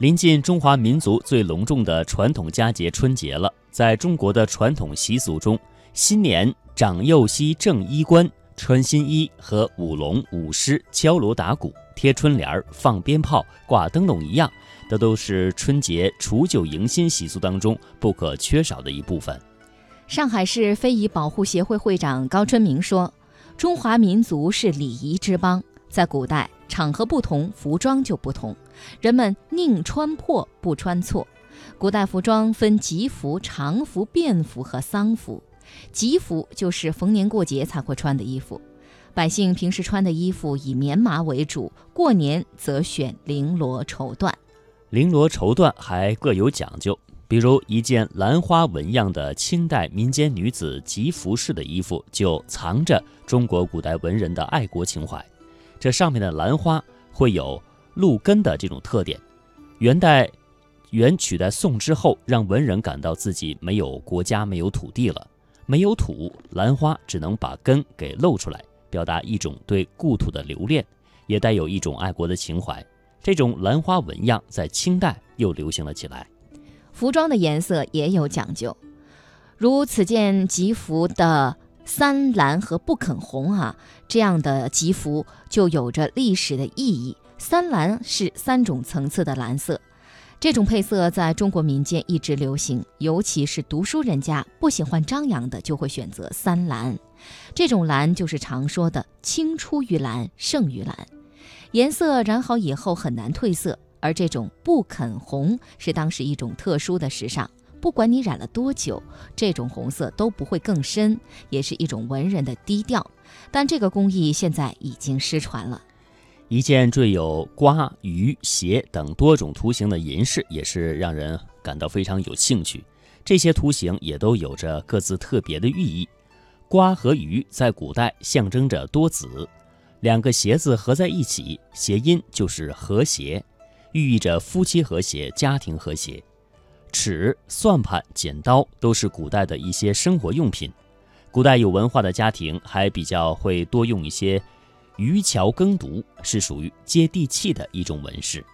临近中华民族最隆重的传统佳节春节了，在中国的传统习俗中，新年长幼熙正衣冠，穿新衣和舞龙舞狮、敲锣打鼓、贴春联儿、放鞭炮、挂灯笼一样，这都是春节除旧迎新习俗当中不可缺少的一部分。上海市非遗保护协会会长高春明说：“中华民族是礼仪之邦，在古代。”场合不同，服装就不同。人们宁穿破不穿错。古代服装分吉服、常服、便服和丧服。吉服就是逢年过节才会穿的衣服，百姓平时穿的衣服以棉麻为主，过年则选绫罗绸缎。绫罗绸缎还各有讲究，比如一件兰花纹样的清代民间女子吉服式的衣服，就藏着中国古代文人的爱国情怀。这上面的兰花会有露根的这种特点。元代元取代宋之后，让文人感到自己没有国家、没有土地了，没有土，兰花只能把根给露出来，表达一种对故土的留恋，也带有一种爱国的情怀。这种兰花纹样在清代又流行了起来。服装的颜色也有讲究，如此件吉服的。三蓝和不肯红啊，这样的吉服就有着历史的意义。三蓝是三种层次的蓝色，这种配色在中国民间一直流行，尤其是读书人家不喜欢张扬的，就会选择三蓝。这种蓝就是常说的青出于蓝胜于蓝，颜色染好以后很难褪色。而这种不肯红是当时一种特殊的时尚。不管你染了多久，这种红色都不会更深，也是一种文人的低调。但这个工艺现在已经失传了。一件缀有瓜、鱼、鞋等多种图形的银饰，也是让人感到非常有兴趣。这些图形也都有着各自特别的寓意。瓜和鱼在古代象征着多子，两个鞋子合在一起，谐音就是和谐，寓意着夫妻和谐、家庭和谐。尺、算盘、剪刀都是古代的一些生活用品。古代有文化的家庭还比较会多用一些渔樵耕读，是属于接地气的一种纹饰。